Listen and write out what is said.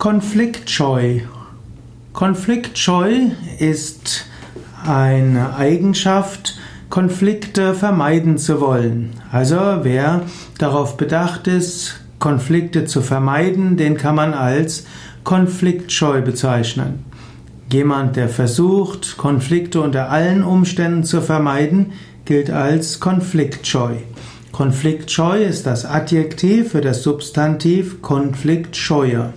Konfliktscheu. Konfliktscheu ist eine Eigenschaft, Konflikte vermeiden zu wollen. Also wer darauf bedacht ist, Konflikte zu vermeiden, den kann man als konfliktscheu bezeichnen. Jemand, der versucht, Konflikte unter allen Umständen zu vermeiden, gilt als konfliktscheu. Konfliktscheu ist das Adjektiv für das Substantiv konfliktscheuer.